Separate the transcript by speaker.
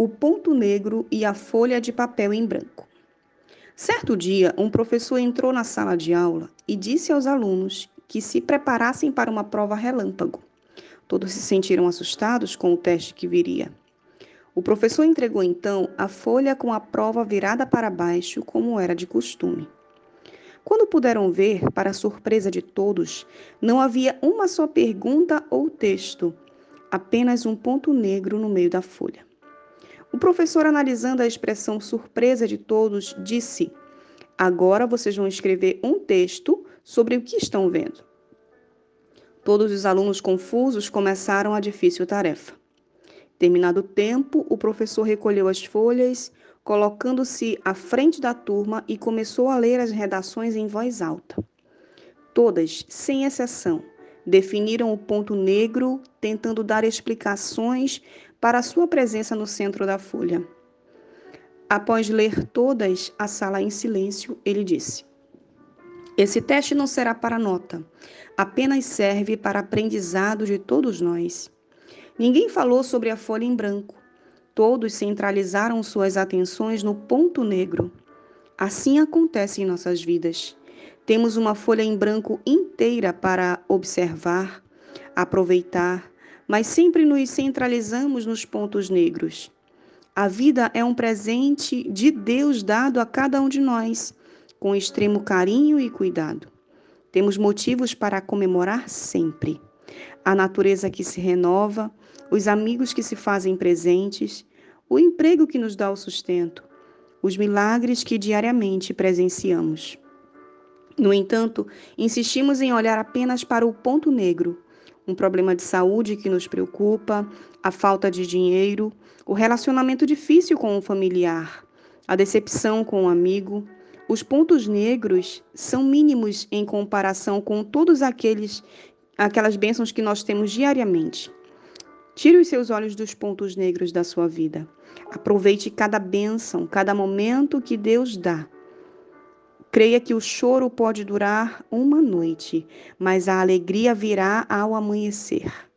Speaker 1: o ponto negro e a folha de papel em branco. Certo dia, um professor entrou na sala de aula e disse aos alunos que se preparassem para uma prova relâmpago. Todos se sentiram assustados com o teste que viria. O professor entregou então a folha com a prova virada para baixo, como era de costume. Quando puderam ver, para surpresa de todos, não havia uma só pergunta ou texto, apenas um ponto negro no meio da folha. O professor, analisando a expressão surpresa de todos, disse: Agora vocês vão escrever um texto sobre o que estão vendo. Todos os alunos confusos começaram a difícil tarefa. Terminado o tempo, o professor recolheu as folhas, colocando-se à frente da turma e começou a ler as redações em voz alta. Todas, sem exceção, definiram o ponto negro, tentando dar explicações para sua presença no centro da folha. Após ler todas a sala em silêncio, ele disse: Esse teste não será para nota, apenas serve para aprendizado de todos nós. Ninguém falou sobre a folha em branco. Todos centralizaram suas atenções no ponto negro. Assim acontece em nossas vidas. Temos uma folha em branco inteira para observar, aproveitar, mas sempre nos centralizamos nos pontos negros. A vida é um presente de Deus dado a cada um de nós, com extremo carinho e cuidado. Temos motivos para comemorar sempre. A natureza que se renova, os amigos que se fazem presentes, o emprego que nos dá o sustento, os milagres que diariamente presenciamos. No entanto, insistimos em olhar apenas para o ponto negro, um problema de saúde que nos preocupa, a falta de dinheiro, o relacionamento difícil com o familiar, a decepção com o amigo. Os pontos negros são mínimos em comparação com todos aqueles aquelas bênçãos que nós temos diariamente. Tire os seus olhos dos pontos negros da sua vida. Aproveite cada bênção, cada momento que Deus dá. Creia que o choro pode durar uma noite, mas a alegria virá ao amanhecer.